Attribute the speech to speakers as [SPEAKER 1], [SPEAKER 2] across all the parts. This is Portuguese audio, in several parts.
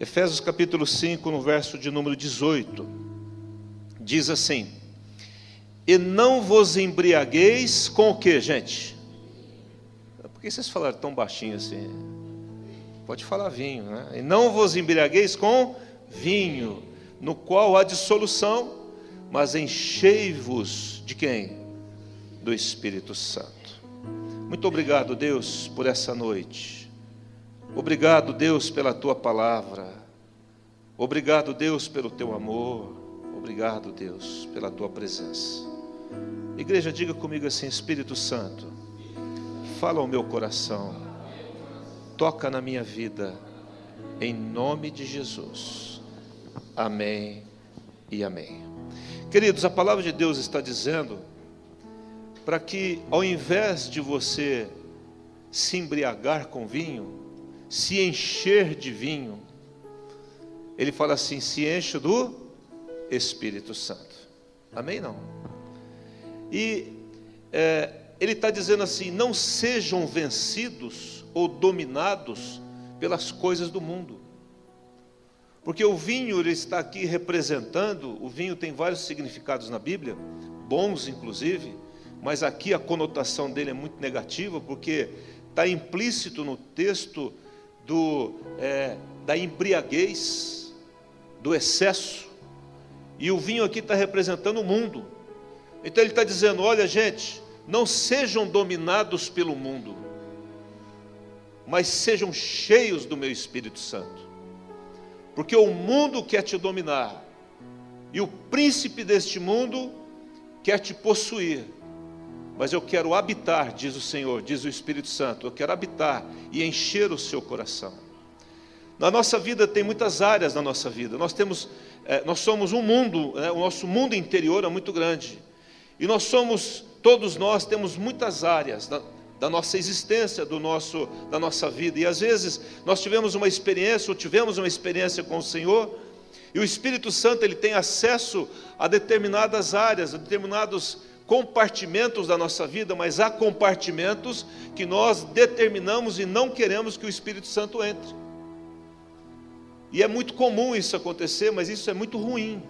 [SPEAKER 1] Efésios capítulo 5, no verso de número 18, diz assim: E não vos embriagueis com o que, gente? Por que vocês falaram tão baixinho assim? Pode falar vinho, né? E não vos embriagueis com vinho, no qual há dissolução, mas enchei-vos de quem? Do Espírito Santo. Muito obrigado, Deus, por essa noite. Obrigado, Deus, pela tua palavra. Obrigado, Deus, pelo teu amor. Obrigado, Deus, pela tua presença. Igreja, diga comigo assim: Espírito Santo, fala ao meu coração, toca na minha vida, em nome de Jesus. Amém e amém. Queridos, a palavra de Deus está dizendo para que, ao invés de você se embriagar com vinho, se encher de vinho, ele fala assim: se enche do Espírito Santo. Amém? Não. E é, ele está dizendo assim: não sejam vencidos ou dominados pelas coisas do mundo. Porque o vinho ele está aqui representando, o vinho tem vários significados na Bíblia, bons inclusive, mas aqui a conotação dele é muito negativa, porque está implícito no texto do, é, da embriaguez, do excesso, e o vinho aqui está representando o mundo. Então ele está dizendo: olha, gente, não sejam dominados pelo mundo, mas sejam cheios do meu Espírito Santo, porque o mundo quer te dominar, e o príncipe deste mundo quer te possuir mas eu quero habitar, diz o Senhor, diz o Espírito Santo, eu quero habitar e encher o seu coração. Na nossa vida tem muitas áreas na nossa vida. Nós temos, é, nós somos um mundo, né, o nosso mundo interior é muito grande. E nós somos, todos nós temos muitas áreas da, da nossa existência, do nosso, da nossa vida. E às vezes nós tivemos uma experiência, ou tivemos uma experiência com o Senhor, e o Espírito Santo ele tem acesso a determinadas áreas, a determinados compartimentos da nossa vida, mas há compartimentos que nós determinamos e não queremos que o Espírito Santo entre. E é muito comum isso acontecer, mas isso é muito ruim.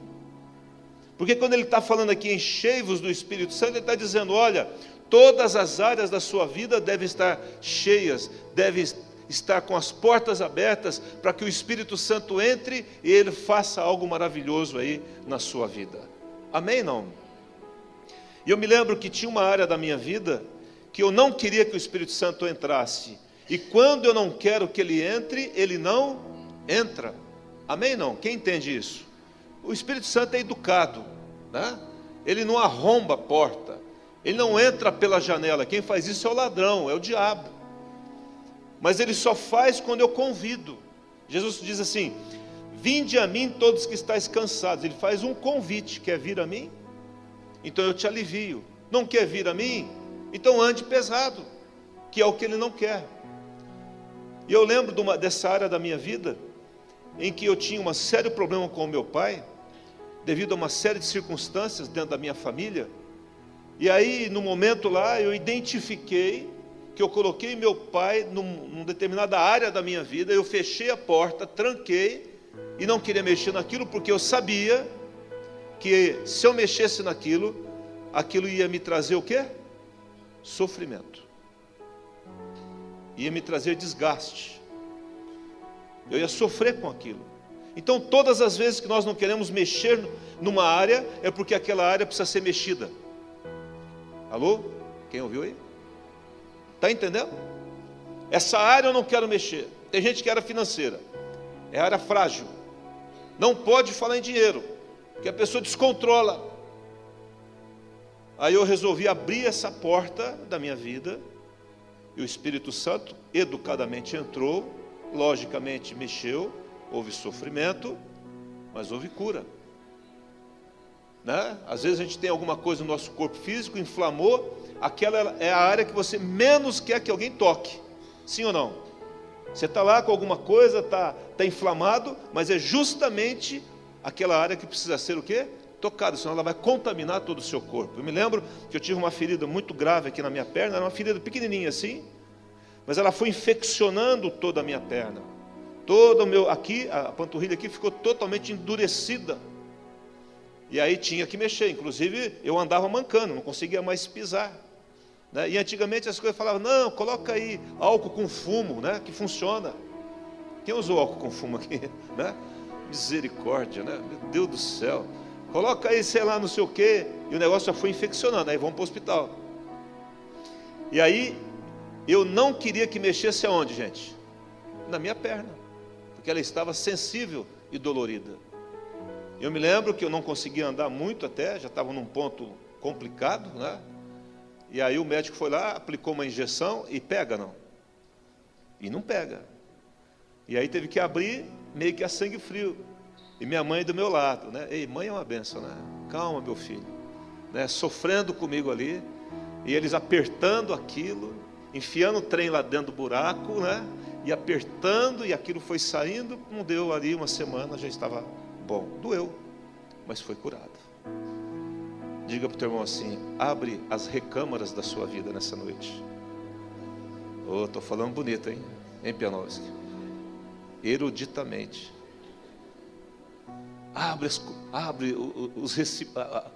[SPEAKER 1] Porque quando ele está falando aqui, enchei-vos do Espírito Santo, ele está dizendo: olha, todas as áreas da sua vida devem estar cheias, devem estar com as portas abertas para que o Espírito Santo entre e ele faça algo maravilhoso aí na sua vida. Amém? Não? E eu me lembro que tinha uma área da minha vida que eu não queria que o Espírito Santo entrasse. E quando eu não quero que ele entre, ele não entra. Amém? Não? Quem entende isso? O Espírito Santo é educado, né? ele não arromba a porta, ele não entra pela janela. Quem faz isso é o ladrão, é o diabo. Mas ele só faz quando eu convido. Jesus diz assim: Vinde a mim todos que estáis cansados. Ele faz um convite: quer vir a mim? Então eu te alivio. Não quer vir a mim? Então ande pesado, que é o que ele não quer. E eu lembro de uma, dessa área da minha vida, em que eu tinha um sério problema com o meu pai, devido a uma série de circunstâncias dentro da minha família. E aí, no momento lá, eu identifiquei que eu coloquei meu pai num, numa determinada área da minha vida, eu fechei a porta, tranquei e não queria mexer naquilo, porque eu sabia que se eu mexesse naquilo, aquilo ia me trazer o quê? Sofrimento. Ia me trazer desgaste. Eu ia sofrer com aquilo. Então, todas as vezes que nós não queremos mexer numa área, é porque aquela área precisa ser mexida. Alô? Quem ouviu aí? Está entendendo? Essa área eu não quero mexer. Tem gente que era financeira, é área frágil. Não pode falar em dinheiro que a pessoa descontrola. Aí eu resolvi abrir essa porta da minha vida, e o Espírito Santo educadamente entrou, logicamente mexeu, houve sofrimento, mas houve cura. Né? Às vezes a gente tem alguma coisa no nosso corpo físico, inflamou, aquela é a área que você menos quer que alguém toque. Sim ou não? Você está lá com alguma coisa, está tá inflamado, mas é justamente aquela área que precisa ser o quê? Tocada, senão ela vai contaminar todo o seu corpo. Eu me lembro que eu tive uma ferida muito grave aqui na minha perna, era uma ferida pequenininha assim, mas ela foi infeccionando toda a minha perna. Todo o meu aqui, a panturrilha aqui ficou totalmente endurecida. E aí tinha que mexer, inclusive eu andava mancando, não conseguia mais pisar. Né? E antigamente as coisas falavam, não, coloca aí álcool com fumo, né? que funciona. Quem usou álcool com fumo aqui? Né? Misericórdia, né? Meu Deus do céu. Coloca aí, sei lá, não sei o quê. E o negócio já foi infeccionando, aí vamos para o hospital. E aí, eu não queria que mexesse aonde, gente? Na minha perna. Porque ela estava sensível e dolorida. Eu me lembro que eu não conseguia andar muito até, já estava num ponto complicado, né? E aí o médico foi lá, aplicou uma injeção e pega não. E não pega. E aí teve que abrir meio que a sangue frio. E minha mãe do meu lado, né? Ei, mãe é uma benção, né? Calma, meu filho. Né? Sofrendo comigo ali. E eles apertando aquilo, enfiando o trem lá dentro do buraco, né? E apertando, e aquilo foi saindo. Não deu ali uma semana, já estava bom. Doeu, mas foi curado. Diga para o teu irmão assim: abre as recâmaras da sua vida nessa noite. Oh, estou falando bonito, hein? Hein, Pianovski? Eruditamente Abre, abre os,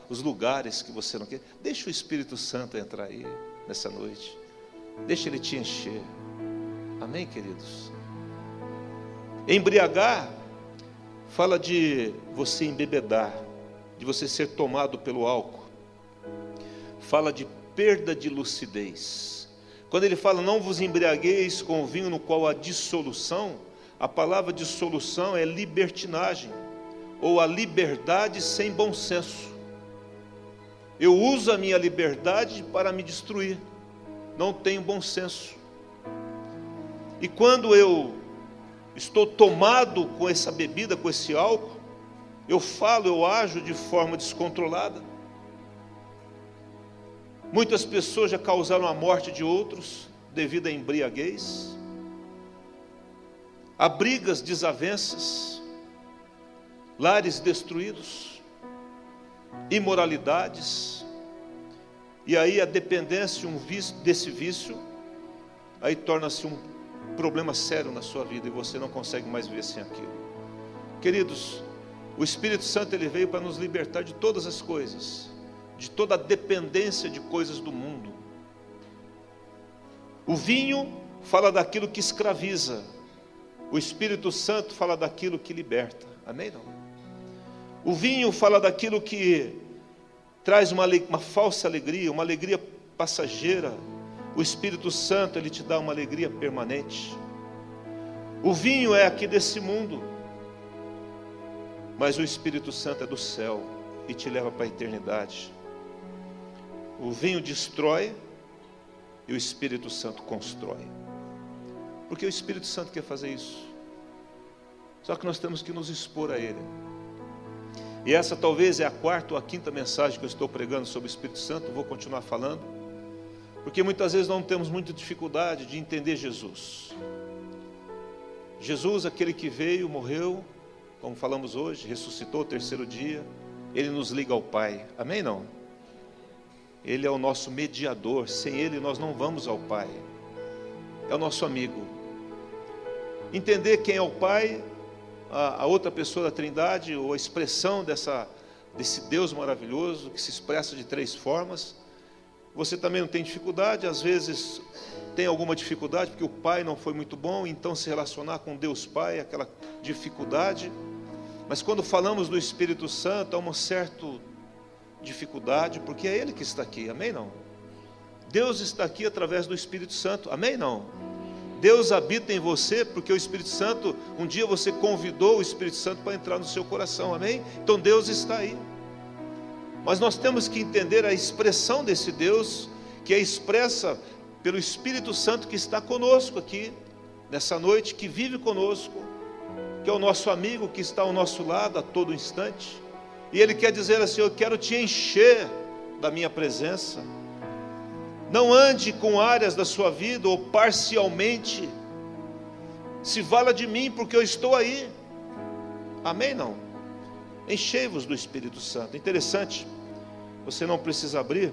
[SPEAKER 1] os lugares que você não quer. Deixa o Espírito Santo entrar aí nessa noite. Deixa ele te encher. Amém, queridos? Embriagar fala de você embebedar, de você ser tomado pelo álcool. Fala de perda de lucidez. Quando ele fala não vos embriagueis com o vinho no qual há dissolução, a palavra dissolução é libertinagem ou a liberdade sem bom senso. Eu uso a minha liberdade para me destruir, não tenho bom senso. E quando eu estou tomado com essa bebida, com esse álcool, eu falo, eu ajo de forma descontrolada. Muitas pessoas já causaram a morte de outros devido à embriaguez. Há brigas, desavenças, lares destruídos, imoralidades, e aí a dependência um vício, desse vício, aí torna-se um problema sério na sua vida e você não consegue mais viver sem aquilo. Queridos, o Espírito Santo ele veio para nos libertar de todas as coisas, de toda a dependência de coisas do mundo. O vinho fala daquilo que escraviza, o Espírito Santo fala daquilo que liberta. Amém? Não? O vinho fala daquilo que traz uma, uma falsa alegria, uma alegria passageira. O Espírito Santo, ele te dá uma alegria permanente. O vinho é aqui desse mundo, mas o Espírito Santo é do céu e te leva para a eternidade. O vinho destrói e o Espírito Santo constrói. Porque o Espírito Santo quer fazer isso. Só que nós temos que nos expor a Ele. E essa talvez é a quarta ou a quinta mensagem que eu estou pregando sobre o Espírito Santo, vou continuar falando, porque muitas vezes não temos muita dificuldade de entender Jesus. Jesus, aquele que veio, morreu, como falamos hoje, ressuscitou o terceiro dia, ele nos liga ao Pai, amém? Não? Ele é o nosso mediador, sem ele nós não vamos ao Pai, é o nosso amigo. Entender quem é o Pai a, a outra pessoa da Trindade, ou a expressão dessa, desse Deus maravilhoso, que se expressa de três formas. Você também não tem dificuldade, às vezes tem alguma dificuldade, porque o pai não foi muito bom, então se relacionar com Deus Pai, aquela dificuldade. Mas quando falamos do Espírito Santo, há uma certa dificuldade, porque é Ele que está aqui, amém? Não? Deus está aqui através do Espírito Santo, amém? Não? Deus habita em você porque o Espírito Santo, um dia você convidou o Espírito Santo para entrar no seu coração, amém? Então Deus está aí. Mas nós temos que entender a expressão desse Deus, que é expressa pelo Espírito Santo que está conosco aqui, nessa noite, que vive conosco, que é o nosso amigo que está ao nosso lado a todo instante. E Ele quer dizer assim: Eu quero te encher da minha presença. Não ande com áreas da sua vida ou parcialmente. Se vala de mim, porque eu estou aí. Amém? Não. Enchei-vos do Espírito Santo. Interessante. Você não precisa abrir.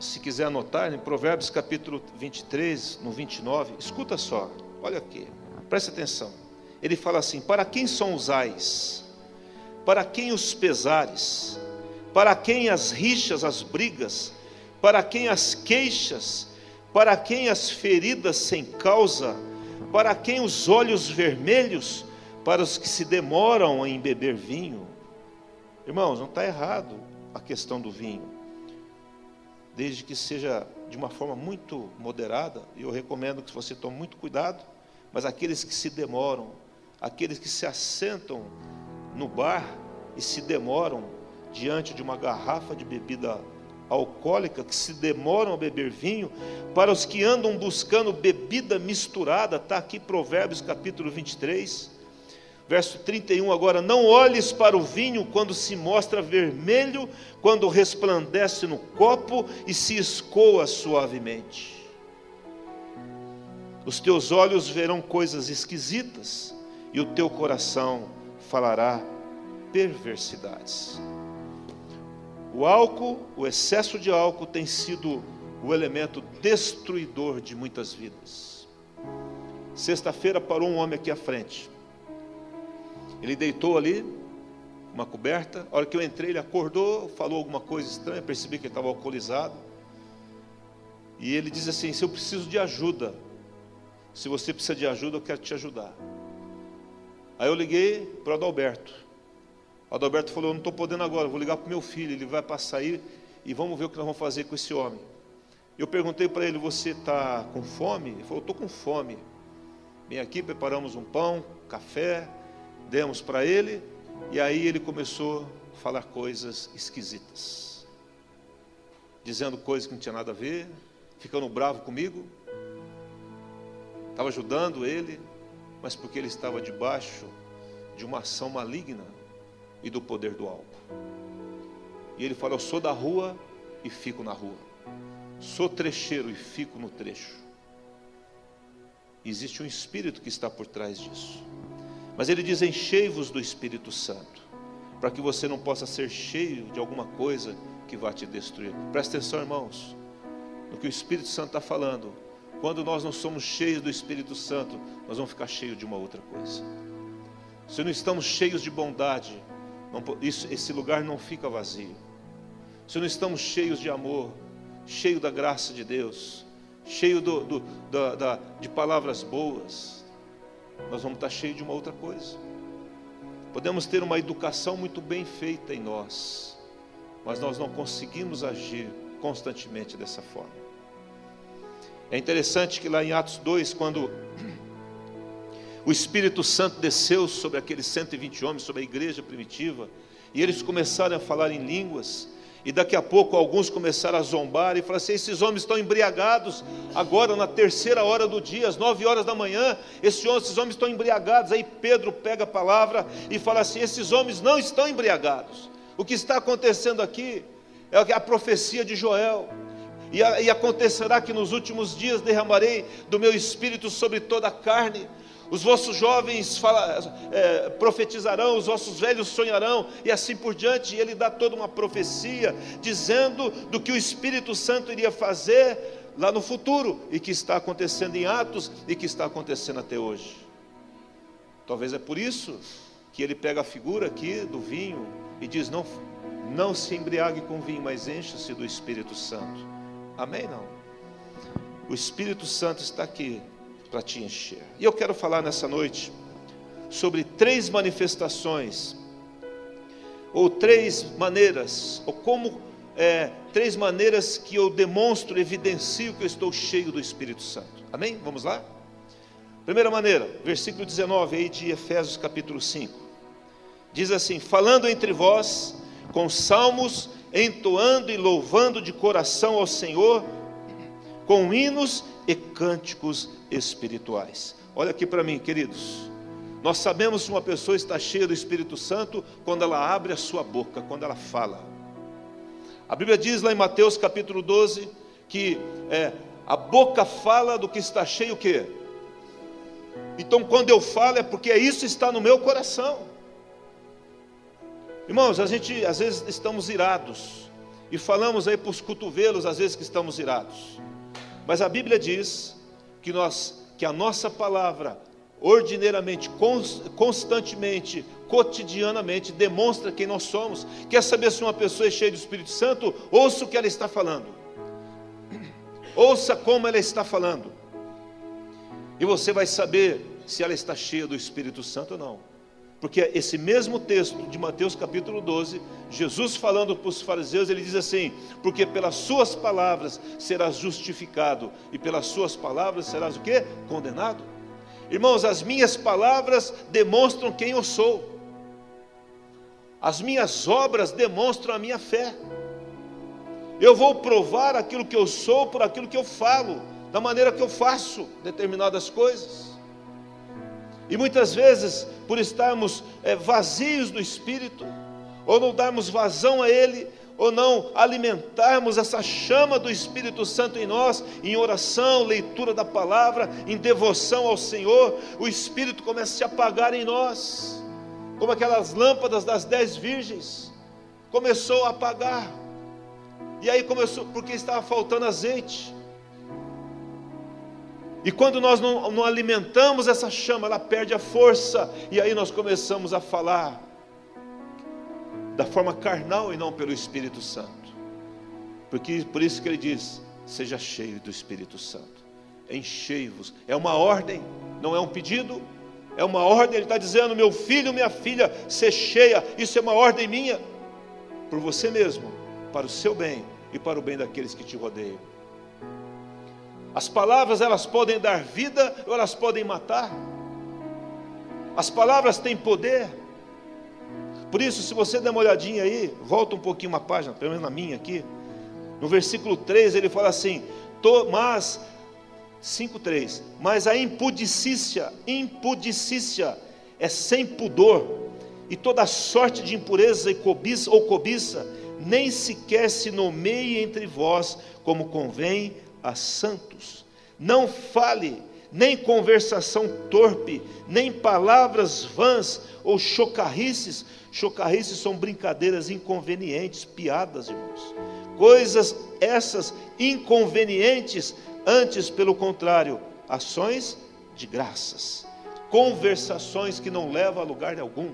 [SPEAKER 1] Se quiser anotar, em Provérbios capítulo 23, no 29, escuta só. Olha aqui. Preste atenção. Ele fala assim: Para quem são os ais? Para quem os pesares? Para quem as rixas, as brigas? Para quem as queixas? Para quem as feridas sem causa? Para quem os olhos vermelhos? Para os que se demoram em beber vinho? Irmãos, não está errado a questão do vinho, desde que seja de uma forma muito moderada, e eu recomendo que você tome muito cuidado, mas aqueles que se demoram, aqueles que se assentam no bar e se demoram diante de uma garrafa de bebida alcoólica, que se demoram a beber vinho, para os que andam buscando bebida misturada, está aqui Provérbios capítulo 23, verso 31 agora, não olhes para o vinho quando se mostra vermelho, quando resplandece no copo e se escoa suavemente. Os teus olhos verão coisas esquisitas e o teu coração falará perversidades. O álcool, o excesso de álcool tem sido o elemento destruidor de muitas vidas. Sexta-feira parou um homem aqui à frente. Ele deitou ali, uma coberta. A hora que eu entrei, ele acordou, falou alguma coisa estranha, percebi que ele estava alcoolizado. E ele diz assim: Se eu preciso de ajuda, se você precisa de ajuda, eu quero te ajudar. Aí eu liguei para o Adalberto. O Adalberto falou: não estou podendo agora, vou ligar para o meu filho, ele vai passar aí e vamos ver o que nós vamos fazer com esse homem. Eu perguntei para ele: Você está com fome? Ele falou: Estou com fome. Vem aqui, preparamos um pão, café, demos para ele, e aí ele começou a falar coisas esquisitas, dizendo coisas que não tinha nada a ver, ficando bravo comigo estava ajudando ele, mas porque ele estava debaixo de uma ação maligna e do poder do álcool. E ele fala: Eu sou da rua e fico na rua, sou trecheiro e fico no trecho. Existe um espírito que está por trás disso. Mas ele diz: Enchei-vos do Espírito Santo, para que você não possa ser cheio de alguma coisa que vá te destruir. Presta atenção, irmãos, no que o Espírito Santo está falando quando nós não somos cheios do Espírito Santo, nós vamos ficar cheios de uma outra coisa. Se não estamos cheios de bondade, não, isso, esse lugar não fica vazio. Se não estamos cheios de amor, cheio da graça de Deus, cheio do, do, da, da, de palavras boas, nós vamos estar cheios de uma outra coisa. Podemos ter uma educação muito bem feita em nós, mas nós não conseguimos agir constantemente dessa forma. É interessante que lá em Atos 2, quando o Espírito Santo desceu sobre aqueles 120 homens, sobre a igreja primitiva, e eles começaram a falar em línguas, e daqui a pouco alguns começaram a zombar e falaram assim: esses homens estão embriagados, agora na terceira hora do dia, às nove horas da manhã, esses homens estão embriagados. Aí Pedro pega a palavra e fala assim: esses homens não estão embriagados. O que está acontecendo aqui é a profecia de Joel. E, e acontecerá que nos últimos dias derramarei do meu espírito sobre toda a carne. Os vossos jovens fala, é, profetizarão, os vossos velhos sonharão, e assim por diante. E ele dá toda uma profecia, dizendo do que o Espírito Santo iria fazer lá no futuro, e que está acontecendo em Atos, e que está acontecendo até hoje. Talvez é por isso que ele pega a figura aqui do vinho e diz: Não, não se embriague com vinho, mas encha-se do Espírito Santo. Amém? Não. O Espírito Santo está aqui para te encher. E eu quero falar nessa noite sobre três manifestações, ou três maneiras, ou como é, três maneiras que eu demonstro, evidencio que eu estou cheio do Espírito Santo. Amém? Vamos lá? Primeira maneira, versículo 19 aí de Efésios capítulo 5. Diz assim: Falando entre vós com salmos entoando e louvando de coração ao Senhor com hinos e cânticos espirituais. Olha aqui para mim, queridos. Nós sabemos se uma pessoa está cheia do Espírito Santo quando ela abre a sua boca, quando ela fala. A Bíblia diz lá em Mateus capítulo 12 que é, a boca fala do que está cheio o quê? Então quando eu falo é porque isso está no meu coração. Irmãos, a gente às vezes estamos irados e falamos aí para os cotovelos às vezes que estamos irados. Mas a Bíblia diz que nós que a nossa palavra ordineiramente, constantemente, cotidianamente, demonstra quem nós somos. Quer saber se uma pessoa é cheia do Espírito Santo? Ouça o que ela está falando. Ouça como ela está falando. E você vai saber se ela está cheia do Espírito Santo ou não. Porque esse mesmo texto de Mateus capítulo 12, Jesus falando para os fariseus, ele diz assim: Porque pelas suas palavras serás justificado, e pelas suas palavras serás o que? Condenado. Irmãos, as minhas palavras demonstram quem eu sou, as minhas obras demonstram a minha fé. Eu vou provar aquilo que eu sou por aquilo que eu falo, da maneira que eu faço determinadas coisas. E muitas vezes, por estarmos é, vazios do Espírito, ou não darmos vazão a Ele, ou não alimentarmos essa chama do Espírito Santo em nós, em oração, leitura da palavra, em devoção ao Senhor, o Espírito começa a se apagar em nós, como aquelas lâmpadas das dez virgens, começou a apagar, e aí começou, porque estava faltando azeite, e quando nós não, não, alimentamos essa chama, ela perde a força, e aí nós começamos a falar da forma carnal e não pelo Espírito Santo. Porque por isso que ele diz: seja cheio do Espírito Santo, enchei-vos. É uma ordem, não é um pedido, é uma ordem. Ele está dizendo: meu filho, minha filha, ser cheia. Isso é uma ordem minha, por você mesmo, para o seu bem e para o bem daqueles que te rodeiam. As palavras elas podem dar vida ou elas podem matar. As palavras têm poder. Por isso, se você der uma olhadinha aí, volta um pouquinho uma página, pelo menos na minha aqui. No versículo 3 ele fala assim: mas 5:3, mas a impudicícia, impudicícia é sem pudor, e toda sorte de impureza e cobiça ou cobiça nem sequer se nomeie entre vós como convém a santos. Não fale nem conversação torpe, nem palavras vãs ou chocarrices. Chocarrices são brincadeiras inconvenientes, piadas, irmãos. Coisas essas inconvenientes, antes, pelo contrário, ações de graças, conversações que não levam a lugar algum.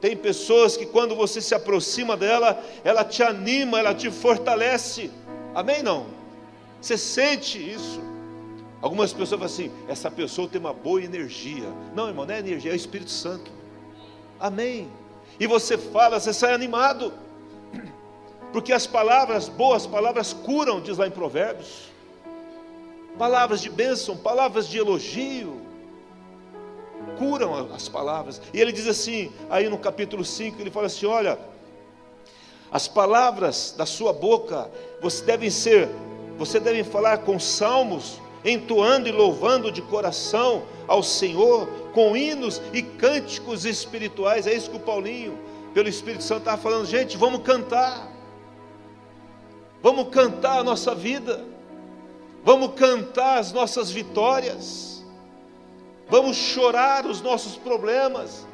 [SPEAKER 1] Tem pessoas que quando você se aproxima dela, ela te anima, ela te fortalece. Amém? Não? Você sente isso? Algumas pessoas falam assim: essa pessoa tem uma boa energia. Não, irmão, não é energia, é o Espírito Santo. Amém. E você fala, você sai animado. Porque as palavras, boas palavras, curam, diz lá em Provérbios. Palavras de bênção, palavras de elogio, curam as palavras. E ele diz assim, aí no capítulo 5, ele fala assim: olha, as palavras da sua boca, você devem ser você deve falar com salmos, entoando e louvando de coração ao Senhor, com hinos e cânticos espirituais. É isso que o Paulinho, pelo Espírito Santo, estava falando. Gente, vamos cantar. Vamos cantar a nossa vida. Vamos cantar as nossas vitórias. Vamos chorar os nossos problemas.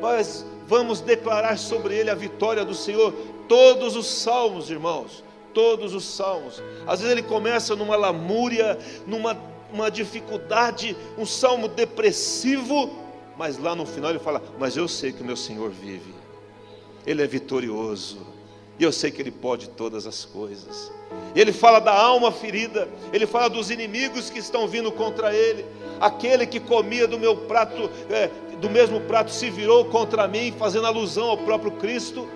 [SPEAKER 1] Mas vamos declarar sobre ele a vitória do Senhor. Todos os salmos, irmãos, todos os salmos. Às vezes ele começa numa lamúria, numa uma dificuldade, um salmo depressivo, mas lá no final ele fala: Mas eu sei que o meu Senhor vive, Ele é vitorioso, e eu sei que Ele pode todas as coisas. Ele fala da alma ferida, ele fala dos inimigos que estão vindo contra ele, aquele que comia do meu prato, é, do mesmo prato, se virou contra mim, fazendo alusão ao próprio Cristo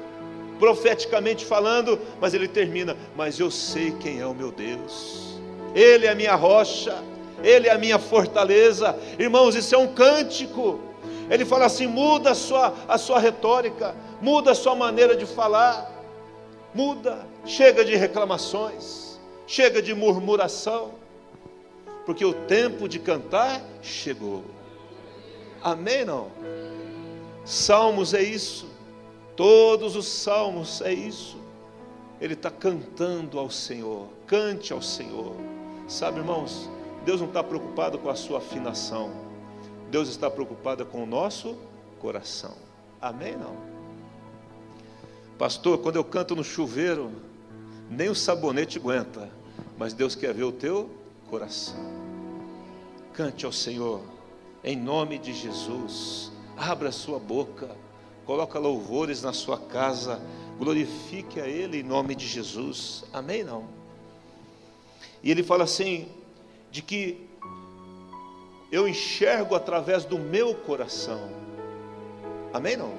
[SPEAKER 1] profeticamente falando, mas ele termina: Mas eu sei quem é o meu Deus, Ele é a minha rocha, Ele é a minha fortaleza. Irmãos, isso é um cântico. Ele fala assim: muda a sua, a sua retórica, muda a sua maneira de falar, muda, chega de reclamações, chega de murmuração, porque o tempo de cantar chegou. Amém? Não? Salmos é isso. Todos os salmos é isso. Ele está cantando ao Senhor. Cante ao Senhor. Sabe, irmãos, Deus não está preocupado com a sua afinação. Deus está preocupado com o nosso coração. Amém? Não? Pastor, quando eu canto no chuveiro, nem o sabonete aguenta, mas Deus quer ver o teu coração. Cante ao Senhor Em nome de Jesus, abra sua boca, coloca louvores na sua casa, glorifique a Ele em nome de Jesus. Amém? Não? E ele fala assim: de que eu enxergo através do meu coração. Amém? Não?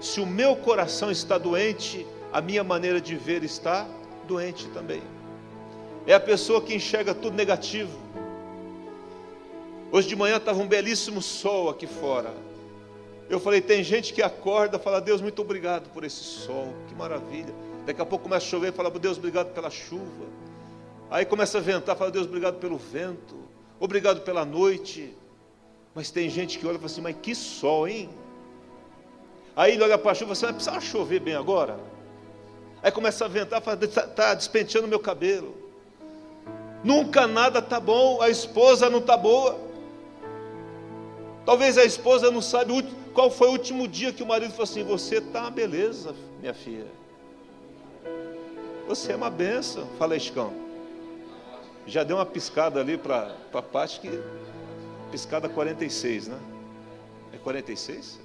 [SPEAKER 1] Se o meu coração está doente, a minha maneira de ver está doente também. É a pessoa que enxerga tudo negativo. Hoje de manhã estava um belíssimo sol aqui fora. Eu falei, tem gente que acorda fala, Deus, muito obrigado por esse sol, que maravilha. Daqui a pouco começa a chover fala, Deus, obrigado pela chuva. Aí começa a ventar, fala, Deus, obrigado pelo vento, obrigado pela noite. Mas tem gente que olha e fala assim, mas que sol, hein? Aí ele olha para a chuva e fala assim, mas chover bem agora. Aí começa a ventar, fala, está tá despenteando meu cabelo. Nunca nada está bom, a esposa não está boa. Talvez a esposa não sabe qual foi o último dia que o marido falou assim: Você está uma beleza, minha filha. Você é uma benção. Fala. Já deu uma piscada ali para a parte que. Piscada 46, né? É 46?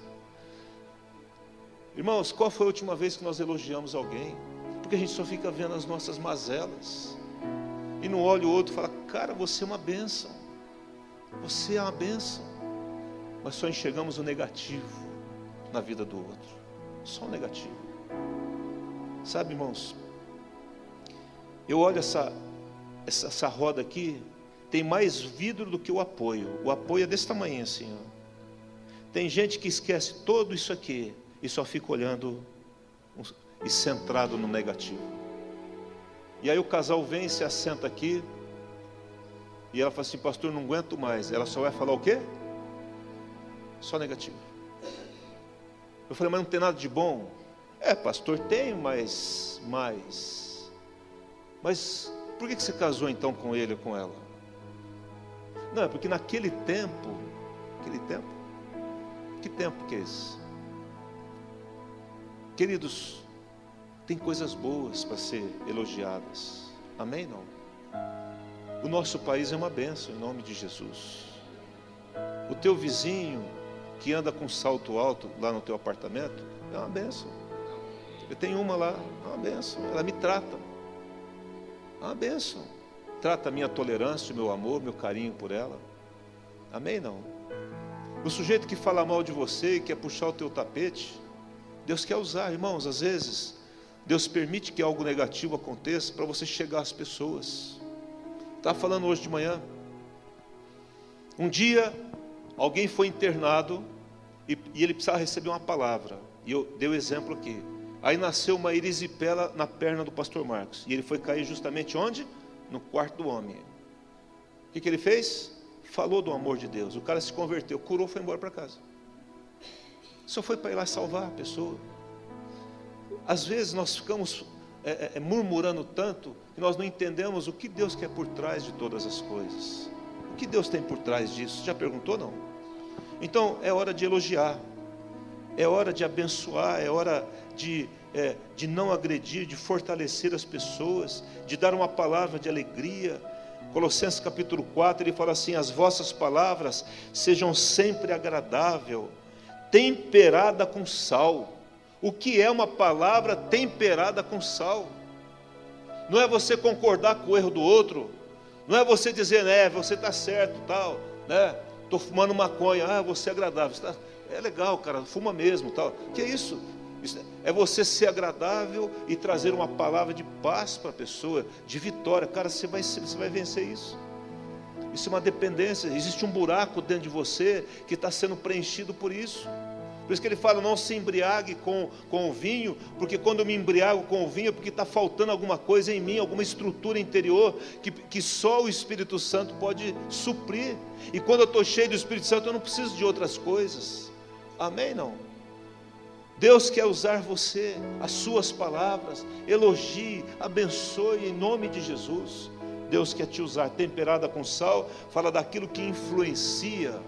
[SPEAKER 1] Irmãos, qual foi a última vez que nós elogiamos alguém? Porque a gente só fica vendo as nossas mazelas. E não olha o outro e fala, cara, você é uma benção. Você é uma benção. Mas só enxergamos o negativo na vida do outro. Só o negativo. Sabe, irmãos? Eu olho essa, essa, essa roda aqui, tem mais vidro do que o apoio. O apoio é desse tamanho assim. Ó. Tem gente que esquece todo isso aqui e só fica olhando e centrado no negativo. E aí o casal vem, se assenta aqui, e ela fala assim, pastor, não aguento mais. Ela só vai falar o quê? Só negativo. Eu falei, mas não tem nada de bom? É, pastor, tem, mas. Mas. Mas por que você casou então com ele ou com ela? Não, é porque naquele tempo. Aquele tempo? Que tempo que é esse? Queridos, tem coisas boas para ser elogiadas. Amém? Não? O nosso país é uma benção em nome de Jesus. O teu vizinho que anda com salto alto lá no teu apartamento é uma benção. Eu tenho uma lá, é uma benção. Ela me trata. É uma benção. Trata a minha tolerância, o meu amor, meu carinho por ela. Amém? Não? O sujeito que fala mal de você e quer puxar o teu tapete, Deus quer usar, irmãos, às vezes, Deus permite que algo negativo aconteça para você chegar às pessoas. Estava falando hoje de manhã. Um dia, alguém foi internado e, e, ele precisava receber uma palavra. E eu dei o exemplo aqui. Aí nasceu uma erisipela na perna do pastor Marcos. E ele foi cair justamente onde? No quarto do homem. O que, que ele fez? Falou do amor de Deus. O cara se converteu, curou, foi embora para casa. Só foi para ir lá salvar a pessoa. Às vezes nós ficamos é, é, é, murmurando tanto que nós não entendemos o que Deus quer por trás de todas as coisas. O que Deus tem por trás disso? Já perguntou? Não. Então é hora de elogiar, é hora de abençoar, é hora de, é, de não agredir, de fortalecer as pessoas, de dar uma palavra de alegria. Colossenses capítulo 4, ele fala assim: as vossas palavras sejam sempre agradável temperada com sal. O que é uma palavra temperada com sal? Não é você concordar com o erro do outro, não é você dizer, né, você está certo, tal, né? Estou fumando maconha, ah, você é agradável, tá, é legal, cara, fuma mesmo, tal. Que é isso? isso? É você ser agradável e trazer uma palavra de paz para a pessoa, de vitória, cara, você vai, você vai vencer isso. Isso é uma dependência. Existe um buraco dentro de você que está sendo preenchido por isso. Por isso que ele fala: não se embriague com, com o vinho, porque quando eu me embriago com o vinho é porque está faltando alguma coisa em mim, alguma estrutura interior que, que só o Espírito Santo pode suprir. E quando eu estou cheio do Espírito Santo, eu não preciso de outras coisas. Amém? Não? Deus quer usar você, as suas palavras, elogie, abençoe em nome de Jesus. Deus quer te usar temperada com sal, fala daquilo que influencia,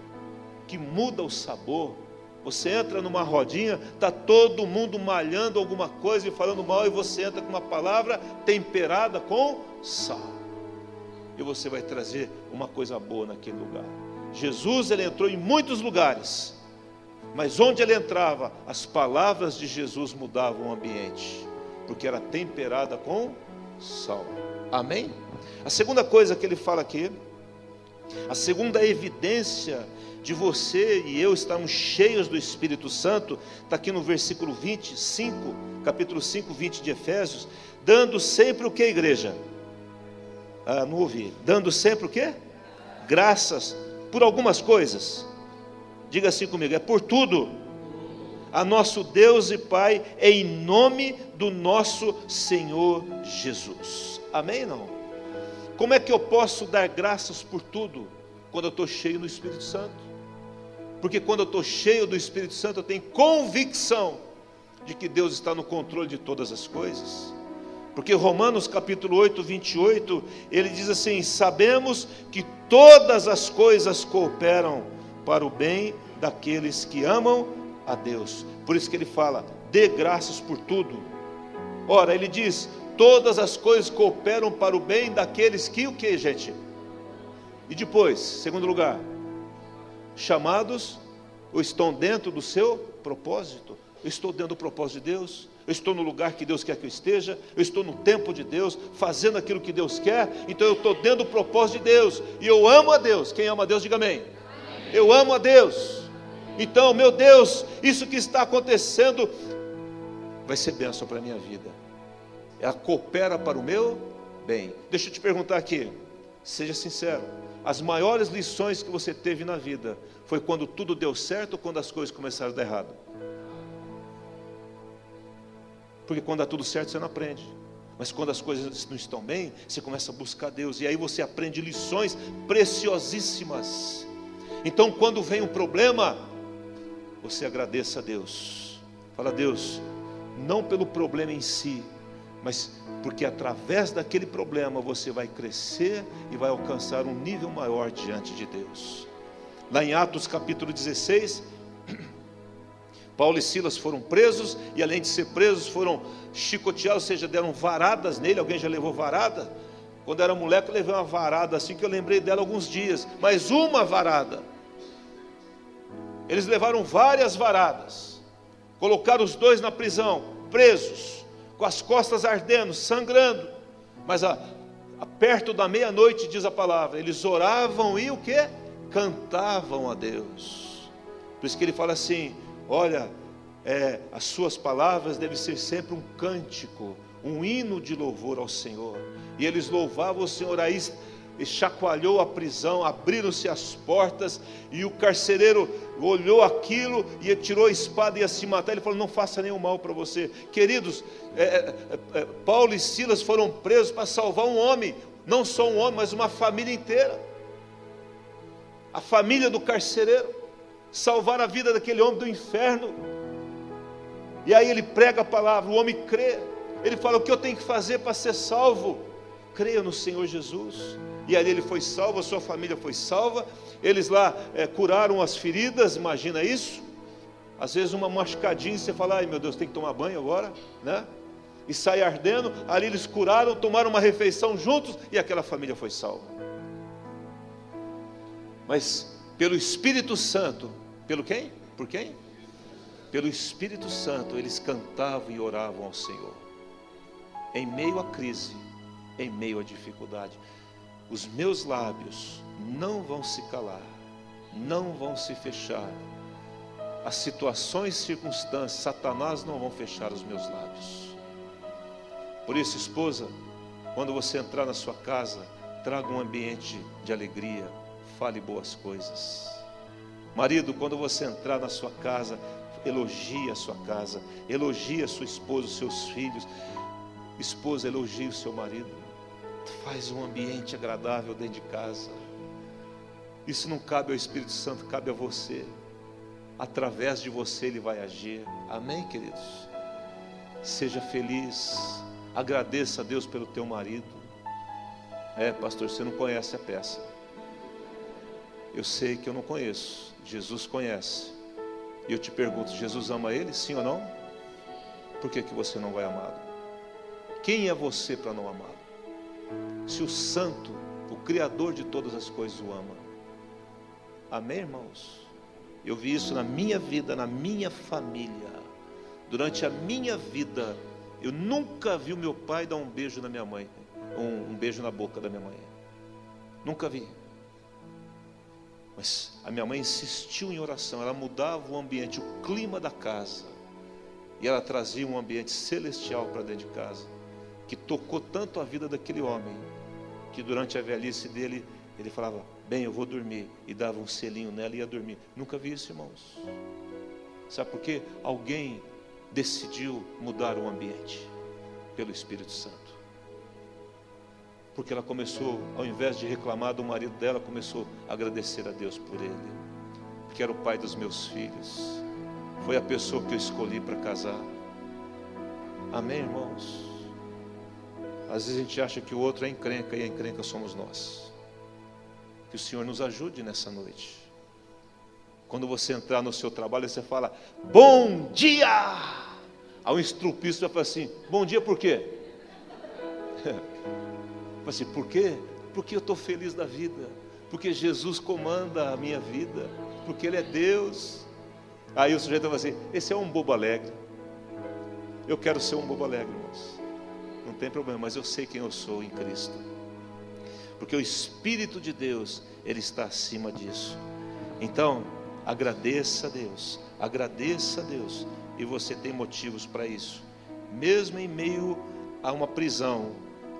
[SPEAKER 1] que muda o sabor. Você entra numa rodinha, está todo mundo malhando alguma coisa e falando mal, e você entra com uma palavra temperada com sal. E você vai trazer uma coisa boa naquele lugar. Jesus ele entrou em muitos lugares, mas onde ele entrava, as palavras de Jesus mudavam o ambiente, porque era temperada com sal. Amém? A segunda coisa que ele fala aqui, a segunda evidência de você e eu estarmos cheios do Espírito Santo, está aqui no versículo 25, capítulo 5, 20 de Efésios, dando sempre o que, igreja? Ah, não ouvi. Dando sempre o que? Graças por algumas coisas. Diga assim comigo, é por tudo. A nosso Deus e Pai, em nome do nosso Senhor Jesus. Amém? Não? Como é que eu posso dar graças por tudo quando eu estou cheio do Espírito Santo? Porque quando eu estou cheio do Espírito Santo, eu tenho convicção de que Deus está no controle de todas as coisas. Porque Romanos capítulo 8, 28, ele diz assim: Sabemos que todas as coisas cooperam para o bem daqueles que amam a Deus. Por isso que ele fala: dê graças por tudo. Ora, ele diz: todas as coisas cooperam para o bem daqueles que o que, gente? E depois, segundo lugar, chamados ou estão dentro do seu propósito. Eu estou dentro do propósito de Deus, eu estou no lugar que Deus quer que eu esteja, eu estou no tempo de Deus, fazendo aquilo que Deus quer, então eu estou dentro do propósito de Deus, e eu amo a Deus. Quem ama a Deus, diga amém. Eu amo a Deus. Então, meu Deus, isso que está acontecendo vai ser bênção para a minha vida. Ela coopera para o meu bem. Deixa eu te perguntar aqui, seja sincero as maiores lições que você teve na vida foi quando tudo deu certo ou quando as coisas começaram a dar errado? Porque quando dá tudo certo você não aprende. Mas quando as coisas não estão bem, você começa a buscar Deus. E aí você aprende lições preciosíssimas. Então, quando vem um problema, você agradeça a Deus. Fala, Deus, não pelo problema em si, mas porque através daquele problema você vai crescer e vai alcançar um nível maior diante de Deus. Lá em Atos capítulo 16, Paulo e Silas foram presos e além de ser presos foram chicoteados, ou seja, deram varadas nele. Alguém já levou varada? Quando era moleque eu levei uma varada assim que eu lembrei dela alguns dias, mas uma varada. Eles levaram várias varadas, colocaram os dois na prisão, presos com as costas ardendo, sangrando. Mas a, a, perto da meia-noite, diz a palavra, eles oravam e o que? Cantavam a Deus. Por isso que ele fala assim: olha, é, as suas palavras devem ser sempre um cântico, um hino de louvor ao Senhor. E eles louvavam o Senhor aí e chacoalhou a prisão, abriram-se as portas, e o carcereiro olhou aquilo e tirou a espada e ia se matar. Ele falou: Não faça nenhum mal para você. Queridos, é, é, é, Paulo e Silas foram presos para salvar um homem, não só um homem, mas uma família inteira. A família do carcereiro, salvar a vida daquele homem do inferno. E aí ele prega a palavra, o homem crê. Ele fala: O que eu tenho que fazer para ser salvo? Creia no Senhor Jesus e ali ele foi salvo, a sua família foi salva. Eles lá é, curaram as feridas, imagina isso. Às vezes uma machucadinha, você fala, ai meu Deus, tem que tomar banho agora, né? E sai ardendo, ali eles curaram, tomaram uma refeição juntos e aquela família foi salva. Mas pelo Espírito Santo, pelo quem? Por quem? Pelo Espírito Santo, eles cantavam e oravam ao Senhor. Em meio à crise, em meio à dificuldade os meus lábios não vão se calar, não vão se fechar. As situações circunstâncias, Satanás não vão fechar os meus lábios. Por isso, esposa, quando você entrar na sua casa, traga um ambiente de alegria, fale boas coisas. Marido, quando você entrar na sua casa, elogie a sua casa, elogie a sua esposa, os seus filhos. Esposa, elogie o seu marido faz um ambiente agradável dentro de casa. Isso não cabe ao Espírito Santo, cabe a você. Através de você ele vai agir. Amém, queridos? Seja feliz. Agradeça a Deus pelo teu marido. É, pastor, você não conhece a peça. Eu sei que eu não conheço. Jesus conhece. E eu te pergunto: Jesus ama ele? Sim ou não? Por que, que você não vai amá-lo? Quem é você para não amá-lo? Se o Santo, o Criador de todas as coisas, o ama? Amém, irmãos? Eu vi isso na minha vida, na minha família. Durante a minha vida, eu nunca vi o meu pai dar um beijo na minha mãe, um, um beijo na boca da minha mãe. Nunca vi. Mas a minha mãe insistiu em oração, ela mudava o ambiente, o clima da casa. E ela trazia um ambiente celestial para dentro de casa, que tocou tanto a vida daquele homem, que durante a velhice dele, ele falava: Bem, eu vou dormir. E dava um selinho nela e ia dormir. Nunca vi isso, irmãos. Sabe por quê? Alguém decidiu mudar o ambiente pelo Espírito Santo porque ela começou, ao invés de reclamar do marido dela, começou a agradecer a Deus por ele, porque era o pai dos meus filhos, foi a pessoa que eu escolhi para casar. Amém, irmãos? Às vezes a gente acha que o outro é encrenca e a encrenca somos nós. Que o Senhor nos ajude nessa noite. Quando você entrar no seu trabalho, você fala: Bom dia! Ao instrupista vai falar assim: Bom dia por quê? assim, por quê? Porque eu estou feliz da vida, porque Jesus comanda a minha vida, porque Ele é Deus. Aí o sujeito vai assim: esse é um bobo alegre. Eu quero ser um bobo alegre, irmãos. Não tem problema, mas eu sei quem eu sou em Cristo. Porque o Espírito de Deus, Ele está acima disso. Então, agradeça a Deus, agradeça a Deus, e você tem motivos para isso. Mesmo em meio a uma prisão,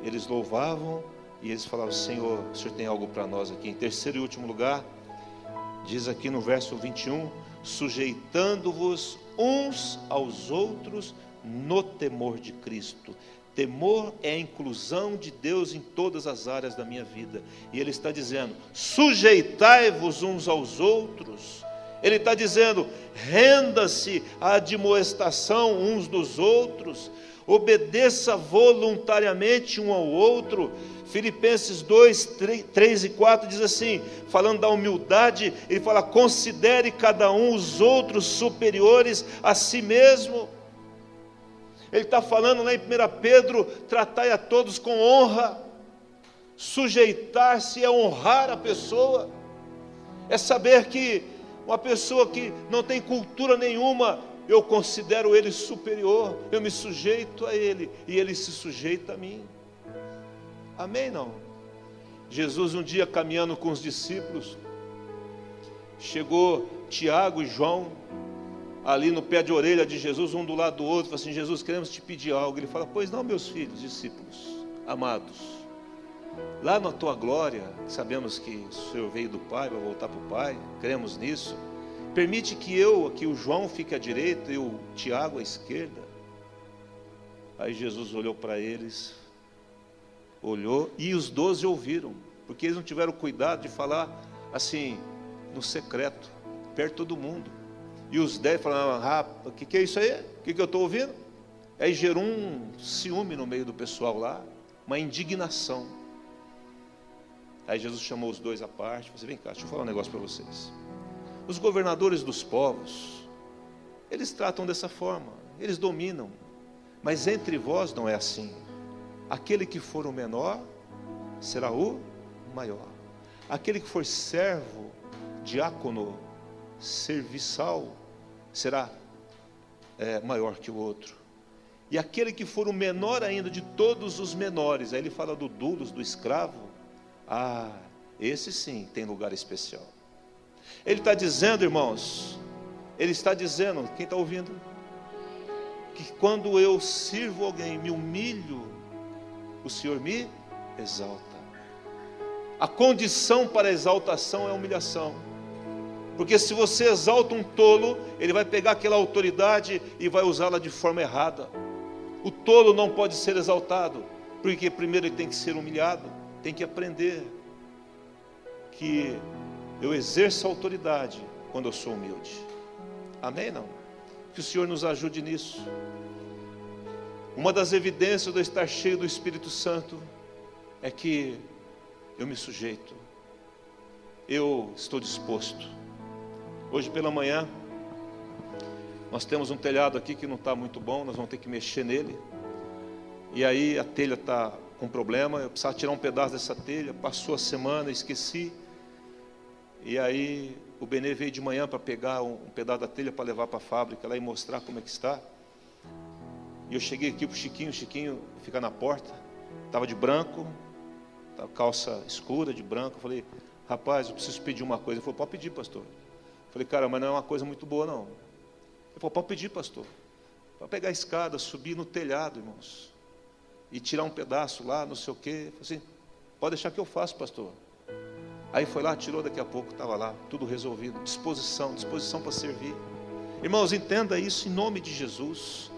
[SPEAKER 1] eles louvavam e eles falavam: Senhor, o Senhor tem algo para nós aqui. Em terceiro e último lugar, diz aqui no verso 21: sujeitando-vos uns aos outros no temor de Cristo. Temor é a inclusão de Deus em todas as áreas da minha vida. E Ele está dizendo: sujeitai-vos uns aos outros. Ele está dizendo: renda-se à admoestação uns dos outros obedeça voluntariamente um ao outro. Filipenses 2, 3, e 4 diz assim, falando da humildade, ele fala: considere cada um os outros superiores a si mesmo. Ele está falando lá em 1 Pedro: tratai a todos com honra. Sujeitar-se é honrar a pessoa, é saber que uma pessoa que não tem cultura nenhuma, eu considero ele superior, eu me sujeito a ele e ele se sujeita a mim. Amém? Não? Jesus, um dia caminhando com os discípulos, chegou Tiago e João, ali no pé de orelha de Jesus, um do lado do outro, falou assim: Jesus, queremos te pedir algo. Ele fala: Pois não, meus filhos, discípulos, amados, lá na tua glória, sabemos que o Senhor veio do Pai, vai voltar para o Pai, cremos nisso. Permite que eu, aqui o João fique à direita e o Tiago à esquerda. Aí Jesus olhou para eles, olhou e os doze ouviram, porque eles não tiveram cuidado de falar assim, no secreto, perto do mundo. E os dez falaram: Ah, o que, que é isso aí? O que, que eu estou ouvindo? Aí gerou um ciúme no meio do pessoal lá, uma indignação. Aí Jesus chamou os dois à parte, falou assim, vem cá, deixa eu falar um negócio para vocês. Os governadores dos povos, eles tratam dessa forma, eles dominam, mas entre vós não é assim. Aquele que for o menor será o maior. Aquele que for servo, diácono, serviçal, será é, maior que o outro. E aquele que for o menor ainda de todos os menores, aí ele fala do dulos, do escravo, ah, esse sim tem lugar especial. Ele está dizendo, irmãos, ele está dizendo, quem está ouvindo? Que quando eu sirvo alguém, me humilho, o Senhor me exalta. A condição para a exaltação é a humilhação. Porque se você exalta um tolo, ele vai pegar aquela autoridade e vai usá-la de forma errada. O tolo não pode ser exaltado, porque primeiro ele tem que ser humilhado, tem que aprender que eu exerço autoridade quando eu sou humilde. Amém? Não? Que o Senhor nos ajude nisso. Uma das evidências de eu estar cheio do Espírito Santo é que eu me sujeito, eu estou disposto. Hoje pela manhã, nós temos um telhado aqui que não está muito bom, nós vamos ter que mexer nele. E aí a telha está com problema, eu precisava tirar um pedaço dessa telha, passou a semana, esqueci. E aí o Benê veio de manhã para pegar um, um pedaço da telha para levar para a fábrica lá e mostrar como é que está. E eu cheguei aqui para o Chiquinho, o Chiquinho fica na porta, estava de branco, tava calça escura, de branco. Eu falei, rapaz, eu preciso pedir uma coisa. Ele falou, pode pedir, pastor. Falei, cara, mas não é uma coisa muito boa, não. Ele falou, pode pedir, pastor. Para pegar a escada, subir no telhado, irmãos. E tirar um pedaço lá, não sei o quê. Falei assim, pode deixar que eu faço, pastor. Aí foi lá, tirou daqui a pouco, estava lá, tudo resolvido. Disposição, disposição para servir. Irmãos, entenda isso em nome de Jesus.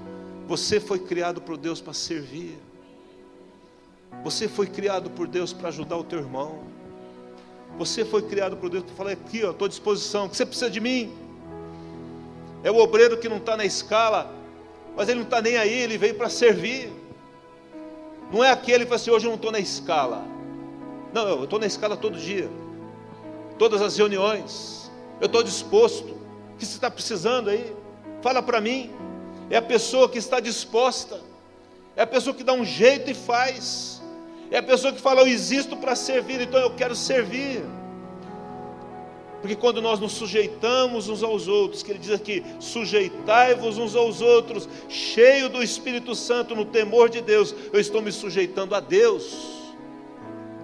[SPEAKER 1] Você foi criado por Deus para servir. Você foi criado por Deus para ajudar o teu irmão. Você foi criado por Deus para falar aqui, ó, estou à disposição. que você precisa de mim? É o obreiro que não está na escala, mas ele não está nem aí, ele veio para servir. Não é aquele que fala assim, hoje eu não estou na escala. Não, eu estou na escala todo dia. Todas as reuniões. Eu estou disposto. O que você está precisando aí? Fala para mim é a pessoa que está disposta, é a pessoa que dá um jeito e faz, é a pessoa que fala: Eu existo para servir, então eu quero servir. Porque quando nós nos sujeitamos uns aos outros, que ele diz aqui: sujeitai-vos uns aos outros, cheio do Espírito Santo, no temor de Deus, eu estou me sujeitando a Deus,